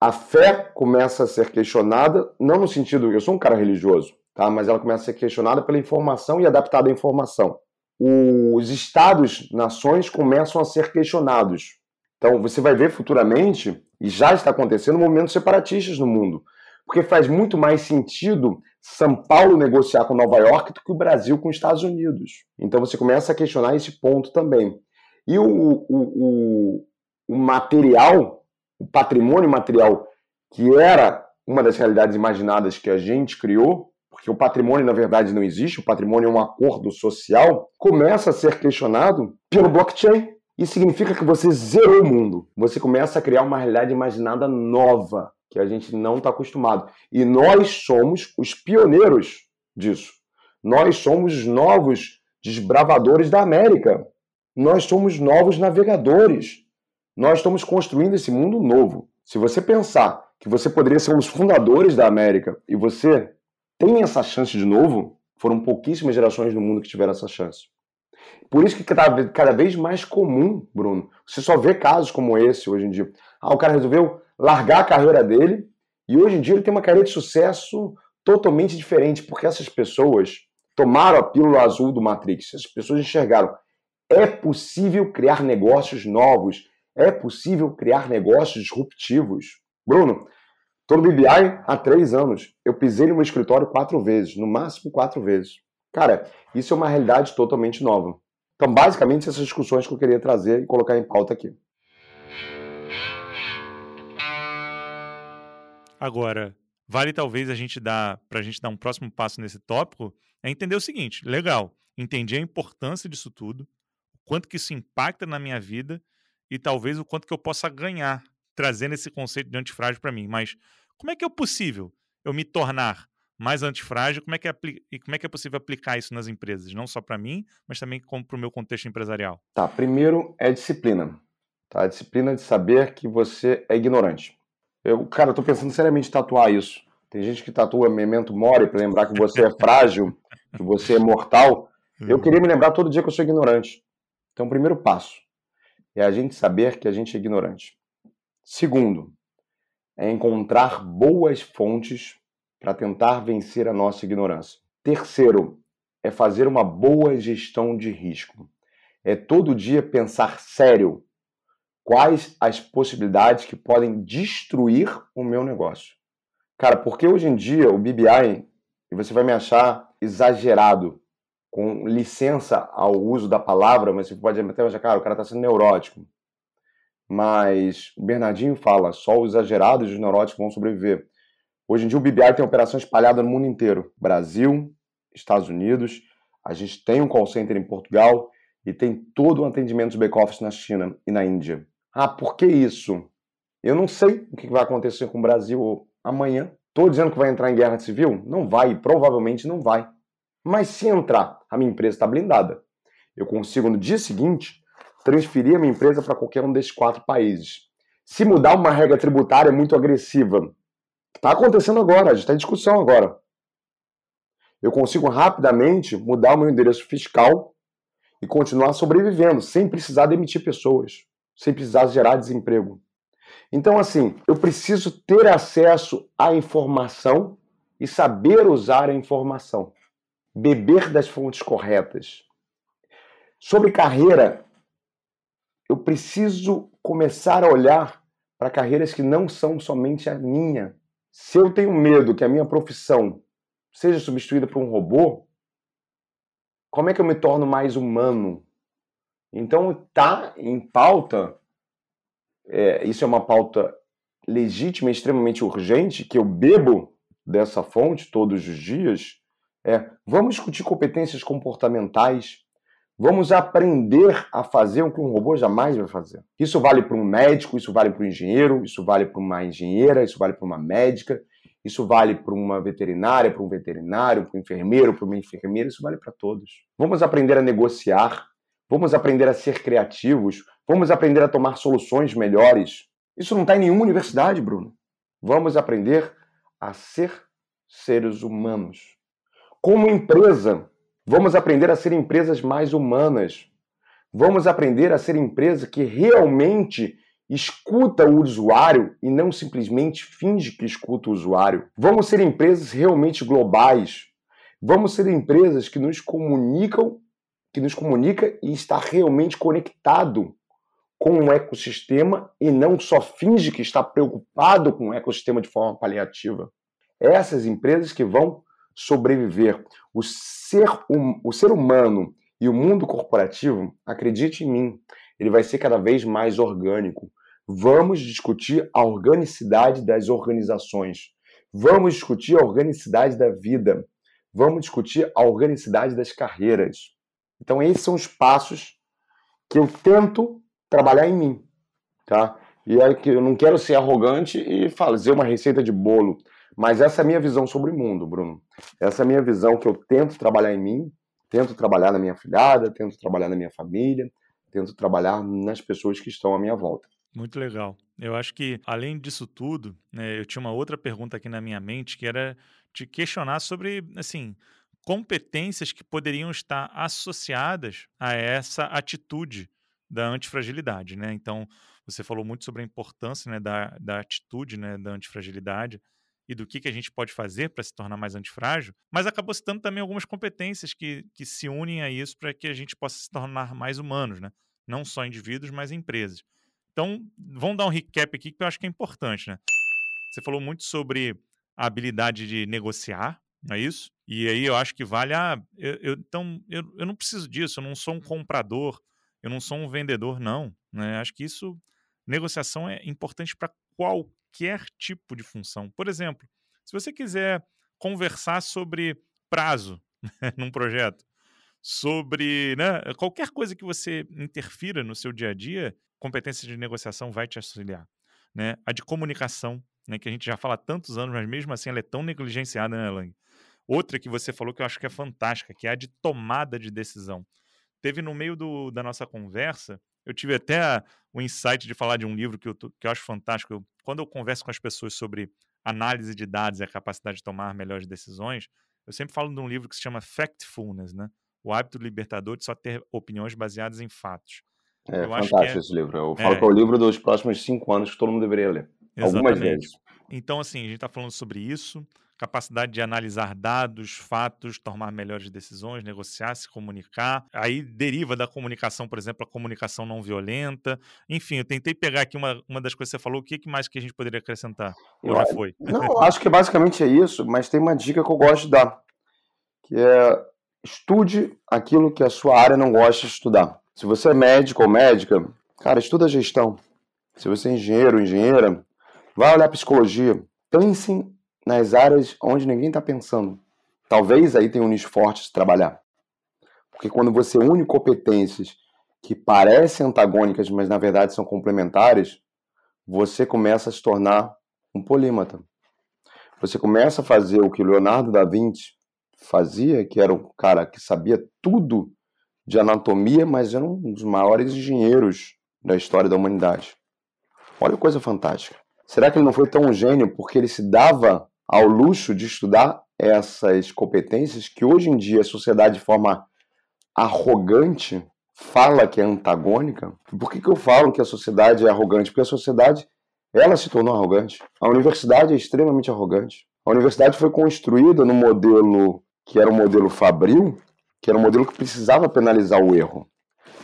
a fé começa a ser questionada, não no sentido que eu sou um cara religioso, tá? mas ela começa a ser questionada pela informação e adaptada à informação. Os estados, nações começam a ser questionados. Então, você vai ver futuramente, e já está acontecendo, movimentos separatistas no mundo. Porque faz muito mais sentido São Paulo negociar com Nova York do que o Brasil com os Estados Unidos. Então você começa a questionar esse ponto também. E o, o, o, o material, o patrimônio material, que era uma das realidades imaginadas que a gente criou, porque o patrimônio na verdade não existe, o patrimônio é um acordo social, começa a ser questionado pelo blockchain. Isso significa que você zerou o mundo. Você começa a criar uma realidade imaginada nova que a gente não está acostumado. E nós somos os pioneiros disso. Nós somos os novos desbravadores da América. Nós somos novos navegadores. Nós estamos construindo esse mundo novo. Se você pensar que você poderia ser um dos fundadores da América e você tem essa chance de novo, foram pouquíssimas gerações no mundo que tiveram essa chance. Por isso que cada, cada vez mais comum, Bruno, você só vê casos como esse hoje em dia. Ah, o cara resolveu largar a carreira dele e hoje em dia ele tem uma carreira de sucesso totalmente diferente, porque essas pessoas tomaram a pílula azul do Matrix, essas pessoas enxergaram. É possível criar negócios novos, é possível criar negócios disruptivos. Bruno, estou no BBI há três anos. Eu pisei no meu escritório quatro vezes, no máximo quatro vezes. Cara, isso é uma realidade totalmente nova. Então, basicamente, essas discussões que eu queria trazer e colocar em pauta aqui. Agora, vale talvez a gente dar, para a gente dar um próximo passo nesse tópico, é entender o seguinte: legal, entendi a importância disso tudo, o quanto que isso impacta na minha vida e talvez o quanto que eu possa ganhar trazendo esse conceito de antifrágil para mim, mas como é que é possível eu me tornar mais antifrágil? Como é que é, e como é que é possível aplicar isso nas empresas? Não só para mim, mas também para o meu contexto empresarial. Tá, primeiro é disciplina. Tá? A disciplina de saber que você é ignorante. Eu, cara, eu tô pensando seriamente em tatuar isso. Tem gente que tatua memento mori para lembrar que você é frágil, que você é mortal. Eu queria me lembrar todo dia que eu sou ignorante. Então, o primeiro passo é a gente saber que a gente é ignorante. Segundo, é encontrar boas fontes para tentar vencer a nossa ignorância. Terceiro, é fazer uma boa gestão de risco. É todo dia pensar sério quais as possibilidades que podem destruir o meu negócio. Cara, porque hoje em dia o BBI, e você vai me achar exagerado, com licença ao uso da palavra, mas você pode até achar, cara, o cara está sendo neurótico. Mas o Bernardinho fala, só os exagerados e os neuróticos vão sobreviver. Hoje em dia o BBI tem operação espalhada no mundo inteiro. Brasil, Estados Unidos, a gente tem um call center em Portugal e tem todo o atendimento de back-office na China e na Índia. Ah, por que isso? Eu não sei o que vai acontecer com o Brasil amanhã. Estou dizendo que vai entrar em guerra civil? Não vai, provavelmente não vai. Mas se entrar, a minha empresa está blindada. Eu consigo no dia seguinte transferir a minha empresa para qualquer um desses quatro países. Se mudar uma regra tributária muito agressiva, está acontecendo agora, está em discussão agora. Eu consigo rapidamente mudar o meu endereço fiscal e continuar sobrevivendo, sem precisar demitir pessoas sem precisar gerar desemprego. Então, assim, eu preciso ter acesso à informação e saber usar a informação. Beber das fontes corretas. Sobre carreira, eu preciso começar a olhar para carreiras que não são somente a minha. Se eu tenho medo que a minha profissão seja substituída por um robô, como é que eu me torno mais humano? Então tá em pauta, é, isso é uma pauta legítima extremamente urgente, que eu bebo dessa fonte todos os dias, é vamos discutir competências comportamentais, vamos aprender a fazer o que um robô jamais vai fazer. Isso vale para um médico, isso vale para um engenheiro, isso vale para uma engenheira, isso vale para uma médica, isso vale para uma veterinária, para um veterinário, para um enfermeiro, para uma enfermeira, isso vale para todos. Vamos aprender a negociar, Vamos aprender a ser criativos. Vamos aprender a tomar soluções melhores. Isso não está em nenhuma universidade, Bruno. Vamos aprender a ser seres humanos. Como empresa, vamos aprender a ser empresas mais humanas. Vamos aprender a ser empresa que realmente escuta o usuário e não simplesmente finge que escuta o usuário. Vamos ser empresas realmente globais. Vamos ser empresas que nos comunicam que nos comunica e está realmente conectado com o ecossistema e não só finge que está preocupado com o ecossistema de forma paliativa. Essas empresas que vão sobreviver. O ser, hum, o ser humano e o mundo corporativo, acredite em mim, ele vai ser cada vez mais orgânico. Vamos discutir a organicidade das organizações. Vamos discutir a organicidade da vida. Vamos discutir a organicidade das carreiras. Então, esses são os passos que eu tento trabalhar em mim, tá? E é que eu não quero ser arrogante e fazer uma receita de bolo, mas essa é a minha visão sobre o mundo, Bruno. Essa é a minha visão que eu tento trabalhar em mim, tento trabalhar na minha filhada, tento trabalhar na minha família, tento trabalhar nas pessoas que estão à minha volta. Muito legal. Eu acho que, além disso tudo, né, eu tinha uma outra pergunta aqui na minha mente que era te questionar sobre, assim, competências que poderiam estar associadas a essa atitude da antifragilidade, né? Então, você falou muito sobre a importância né, da, da atitude né, da antifragilidade e do que, que a gente pode fazer para se tornar mais antifrágil, mas acabou citando também algumas competências que, que se unem a isso para que a gente possa se tornar mais humanos, né? Não só indivíduos, mas empresas. Então, vamos dar um recap aqui que eu acho que é importante, né? Você falou muito sobre a habilidade de negociar, não é isso? E aí eu acho que vale a. Eu, eu, então, eu, eu não preciso disso, eu não sou um comprador, eu não sou um vendedor, não. Né? Acho que isso, negociação é importante para qualquer tipo de função. Por exemplo, se você quiser conversar sobre prazo né, num projeto, sobre né, qualquer coisa que você interfira no seu dia a dia, competência de negociação vai te auxiliar. né? A de comunicação, né? Que a gente já fala há tantos anos, mas mesmo assim ela é tão negligenciada, né, Lang? Outra que você falou que eu acho que é fantástica, que é a de tomada de decisão. Teve no meio do, da nossa conversa, eu tive até o insight de falar de um livro que eu, que eu acho fantástico. Eu, quando eu converso com as pessoas sobre análise de dados e a capacidade de tomar melhores decisões, eu sempre falo de um livro que se chama Factfulness, né? O hábito libertador de só ter opiniões baseadas em fatos. É eu fantástico é... esse livro. Eu falo é... que é o livro dos próximos cinco anos que todo mundo deveria ler. Exatamente. Algumas vezes. Então, assim, a gente está falando sobre isso capacidade de analisar dados, fatos, tomar melhores decisões, negociar, se comunicar. Aí deriva da comunicação, por exemplo, a comunicação não violenta. Enfim, eu tentei pegar aqui uma, uma das coisas que você falou. O que mais que a gente poderia acrescentar? Ou já foi? Não, acho que basicamente é isso, mas tem uma dica que eu gosto de dar, que é estude aquilo que a sua área não gosta de estudar. Se você é médico ou médica, cara, estuda gestão. Se você é engenheiro ou engenheira, vai olhar psicologia. Pense nas áreas onde ninguém está pensando. Talvez aí tenha um nicho forte de trabalhar. Porque quando você une competências que parecem antagônicas, mas na verdade são complementares, você começa a se tornar um polímata. Você começa a fazer o que Leonardo da Vinci fazia, que era um cara que sabia tudo de anatomia, mas era um dos maiores engenheiros da história da humanidade. Olha que coisa fantástica. Será que ele não foi tão gênio porque ele se dava ao luxo de estudar essas competências que hoje em dia a sociedade de forma arrogante fala que é antagônica. Por que, que eu falo que a sociedade é arrogante? Porque a sociedade ela se tornou arrogante. A universidade é extremamente arrogante. A universidade foi construída no modelo que era um modelo fabril, que era um modelo que precisava penalizar o erro.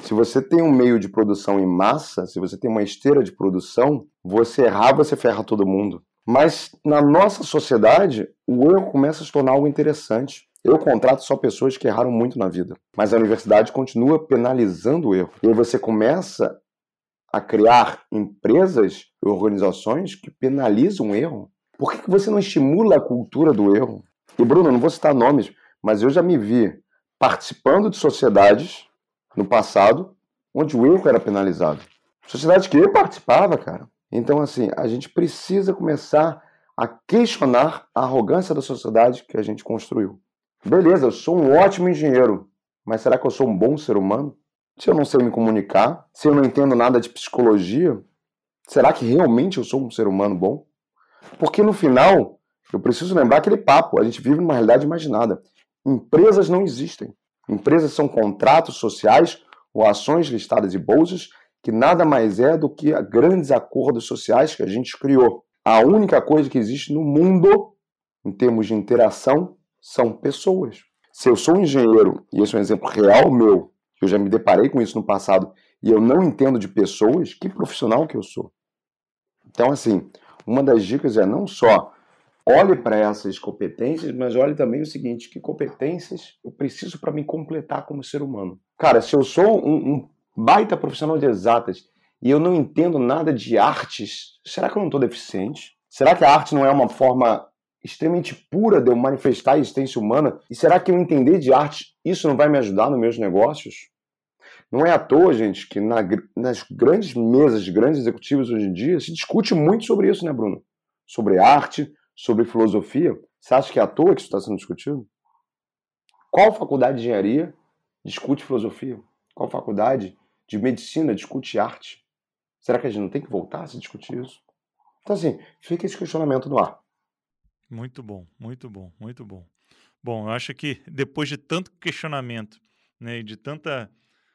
Se você tem um meio de produção em massa, se você tem uma esteira de produção, você errar, você ferra todo mundo. Mas na nossa sociedade, o erro começa a se tornar algo interessante. Eu contrato só pessoas que erraram muito na vida, mas a universidade continua penalizando o erro. E aí você começa a criar empresas e organizações que penalizam o erro. Por que você não estimula a cultura do erro? E Bruno, não vou citar nomes, mas eu já me vi participando de sociedades no passado onde o erro era penalizado. Sociedades que eu participava, cara. Então, assim, a gente precisa começar a questionar a arrogância da sociedade que a gente construiu. Beleza, eu sou um ótimo engenheiro, mas será que eu sou um bom ser humano? Se eu não sei me comunicar, se eu não entendo nada de psicologia, será que realmente eu sou um ser humano bom? Porque no final, eu preciso lembrar aquele papo, a gente vive numa realidade imaginada. Empresas não existem. Empresas são contratos sociais ou ações listadas em bolsas que nada mais é do que grandes acordos sociais que a gente criou. A única coisa que existe no mundo, em termos de interação, são pessoas. Se eu sou um engenheiro, e esse é um exemplo real meu, eu já me deparei com isso no passado, e eu não entendo de pessoas, que profissional que eu sou? Então, assim, uma das dicas é não só olhe para essas competências, mas olhe também o seguinte: que competências eu preciso para me completar como ser humano? Cara, se eu sou um, um baita profissional de exatas e eu não entendo nada de artes, será que eu não estou deficiente? Será que a arte não é uma forma extremamente pura de eu manifestar a existência humana? E será que eu entender de arte, isso não vai me ajudar nos meus negócios? Não é à toa, gente, que na, nas grandes mesas de grandes executivos hoje em dia se discute muito sobre isso, né, Bruno? Sobre arte, sobre filosofia. Você acha que é à toa que isso está sendo discutido? Qual faculdade de engenharia discute filosofia? Qual faculdade de medicina discute arte. Será que a gente não tem que voltar a se discutir isso? Então, assim, fica esse questionamento no ar. Muito bom, muito bom, muito bom. Bom, eu acho que depois de tanto questionamento né, e de tanta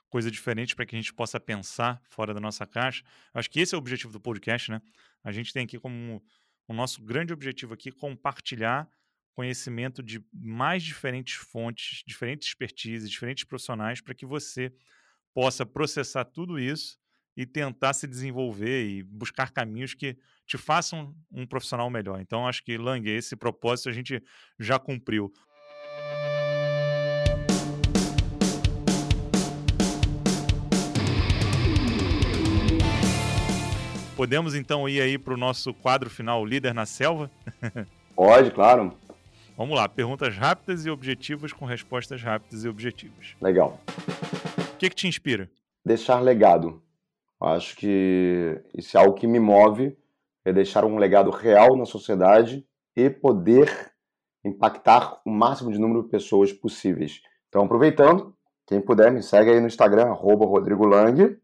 coisa diferente para que a gente possa pensar fora da nossa caixa, acho que esse é o objetivo do podcast, né? A gente tem aqui como o nosso grande objetivo aqui compartilhar conhecimento de mais diferentes fontes, diferentes expertises, diferentes profissionais para que você possa processar tudo isso e tentar se desenvolver e buscar caminhos que te façam um profissional melhor. Então, acho que, Lang, esse propósito a gente já cumpriu. Podemos então ir aí para o nosso quadro final, Líder na Selva? Pode, claro. Vamos lá, perguntas rápidas e objetivas com respostas rápidas e objetivas. Legal. O que, que te inspira? Deixar legado. Acho que isso é algo que me move é deixar um legado real na sociedade e poder impactar o máximo de número de pessoas possíveis. Então, aproveitando, quem puder, me segue aí no Instagram, Rodrigo Lang.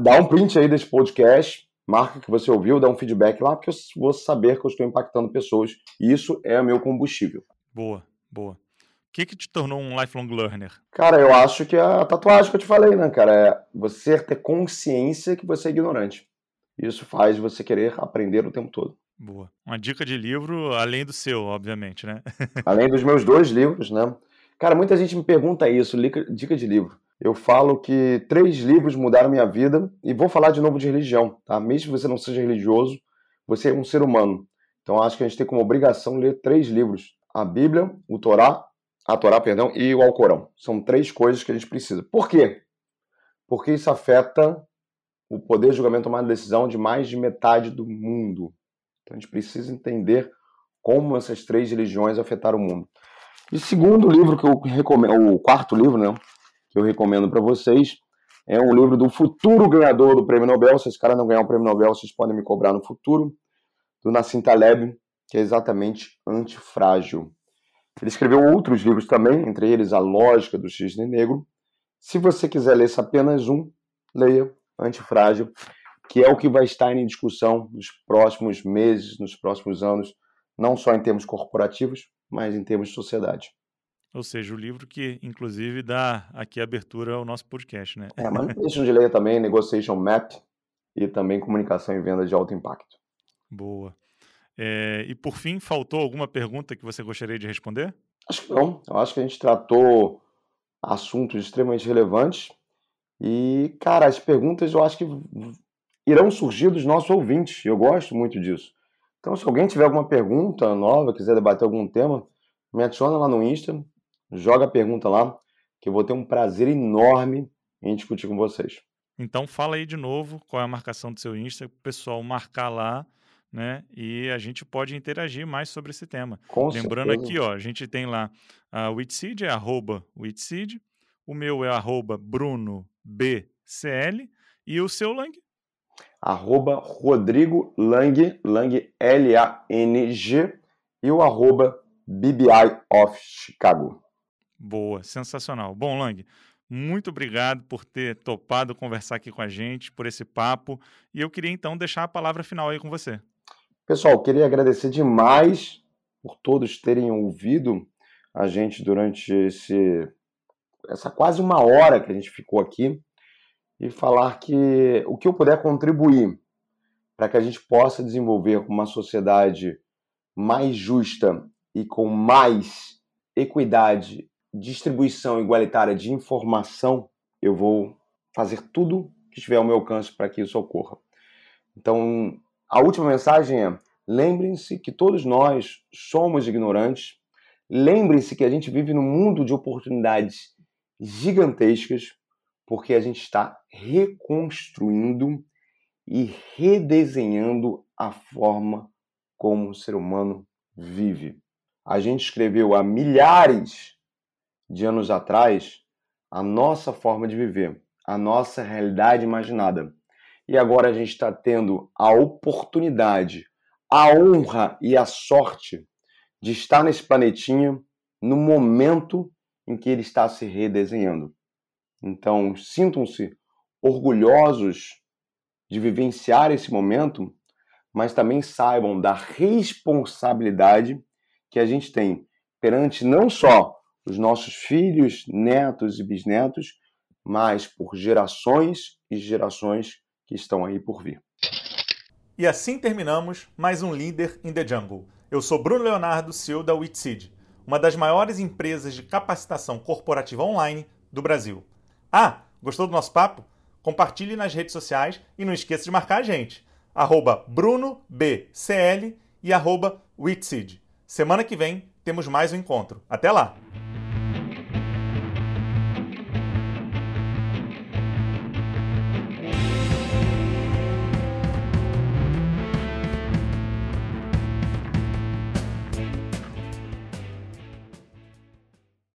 Dá um print aí desse podcast, marca que você ouviu, dá um feedback lá, porque eu vou saber que eu estou impactando pessoas. E isso é o meu combustível. Boa, boa. O que, que te tornou um lifelong learner? Cara, eu acho que a tatuagem que eu te falei, né, cara? É você ter consciência que você é ignorante. Isso faz você querer aprender o tempo todo. Boa. Uma dica de livro além do seu, obviamente, né? além dos meus dois livros, né? Cara, muita gente me pergunta isso, dica de livro. Eu falo que três livros mudaram minha vida e vou falar de novo de religião, tá? Mesmo que você não seja religioso, você é um ser humano. Então acho que a gente tem como obrigação ler três livros: a Bíblia, o Torá, a Torá, perdão, e o Alcorão. São três coisas que a gente precisa. Por quê? Porque isso afeta o poder de julgamento tomar decisão de mais de metade do mundo. Então a gente precisa entender como essas três religiões afetaram o mundo. E segundo livro que eu recomendo, o quarto livro, né, que eu recomendo para vocês, é um livro do futuro ganhador do Prêmio Nobel. Se esse cara não ganhar o Prêmio Nobel, vocês podem me cobrar no futuro, do Nassim Taleb, que é exatamente Antifrágil. Ele escreveu outros livros também, entre eles A Lógica do Cisne Negro. Se você quiser ler apenas um, leia Antifrágil que é o que vai estar em discussão nos próximos meses, nos próximos anos, não só em termos corporativos, mas em termos de sociedade. Ou seja, o livro que, inclusive, dá aqui abertura ao nosso podcast, né? É, mas não deixam de ler também Negotiation Map e também Comunicação e Venda de Alto Impacto. Boa. É, e, por fim, faltou alguma pergunta que você gostaria de responder? Acho que não. Eu acho que a gente tratou assuntos extremamente relevantes. E, cara, as perguntas eu acho que irão surgir dos nossos ouvintes. Eu gosto muito disso. Então, se alguém tiver alguma pergunta nova, quiser debater algum tema, me adiciona lá no Insta, joga a pergunta lá, que eu vou ter um prazer enorme em discutir com vocês. Então, fala aí de novo qual é a marcação do seu Insta, o pessoal marcar lá, né? E a gente pode interagir mais sobre esse tema. Com Lembrando certeza. aqui, ó, a gente tem lá a Witseed, é arroba Witseed, o meu é arroba BrunoBCL e o seu Lang? arroba Rodrigo Lang, Lang L-A-N-G, e o arroba BBI of Chicago. Boa, sensacional. Bom, Lang, muito obrigado por ter topado conversar aqui com a gente, por esse papo. E eu queria então deixar a palavra final aí com você. Pessoal, queria agradecer demais por todos terem ouvido a gente durante esse, essa quase uma hora que a gente ficou aqui e falar que o que eu puder contribuir para que a gente possa desenvolver uma sociedade mais justa e com mais equidade, distribuição igualitária de informação, eu vou fazer tudo que estiver ao meu alcance para que isso ocorra. Então, a última mensagem é: lembrem-se que todos nós somos ignorantes. Lembrem-se que a gente vive num mundo de oportunidades gigantescas porque a gente está reconstruindo e redesenhando a forma como o ser humano vive. A gente escreveu há milhares de anos atrás a nossa forma de viver, a nossa realidade imaginada. E agora a gente está tendo a oportunidade, a honra e a sorte de estar nesse planetinha no momento em que ele está se redesenhando. Então, sintam-se orgulhosos de vivenciar esse momento, mas também saibam da responsabilidade que a gente tem perante não só os nossos filhos, netos e bisnetos, mas por gerações e gerações que estão aí por vir. E assim terminamos mais um Líder in the Jungle. Eu sou Bruno Leonardo, CEO da Witseed, uma das maiores empresas de capacitação corporativa online do Brasil. Ah, gostou do nosso papo? Compartilhe nas redes sociais e não esqueça de marcar a gente. Arroba BrunoBCL e arroba Semana que vem temos mais um encontro. Até lá!